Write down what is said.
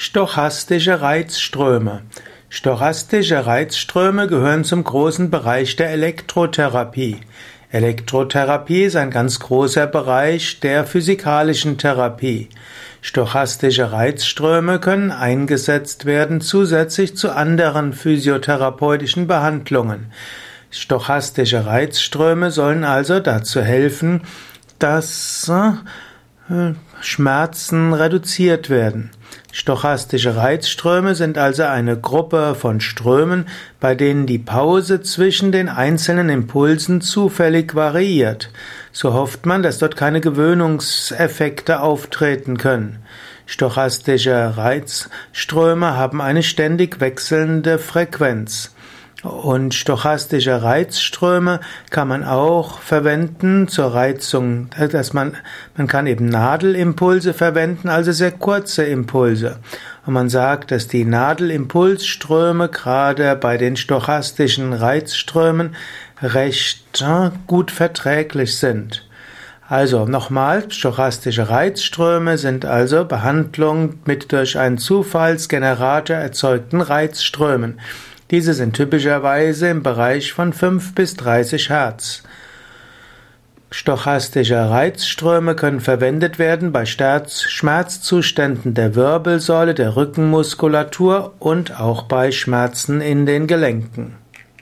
Stochastische Reizströme. Stochastische Reizströme gehören zum großen Bereich der Elektrotherapie. Elektrotherapie ist ein ganz großer Bereich der physikalischen Therapie. Stochastische Reizströme können eingesetzt werden zusätzlich zu anderen physiotherapeutischen Behandlungen. Stochastische Reizströme sollen also dazu helfen, dass äh, Schmerzen reduziert werden. Stochastische Reizströme sind also eine Gruppe von Strömen, bei denen die Pause zwischen den einzelnen Impulsen zufällig variiert. So hofft man, dass dort keine Gewöhnungseffekte auftreten können. Stochastische Reizströme haben eine ständig wechselnde Frequenz. Und stochastische Reizströme kann man auch verwenden zur Reizung, dass man, man kann eben Nadelimpulse verwenden, also sehr kurze Impulse. Und man sagt, dass die Nadelimpulsströme gerade bei den stochastischen Reizströmen recht äh, gut verträglich sind. Also nochmal, stochastische Reizströme sind also Behandlung mit durch einen Zufallsgenerator erzeugten Reizströmen. Diese sind typischerweise im Bereich von 5 bis 30 Hertz. Stochastische Reizströme können verwendet werden bei Schmerzzuständen der Wirbelsäule, der Rückenmuskulatur und auch bei Schmerzen in den Gelenken.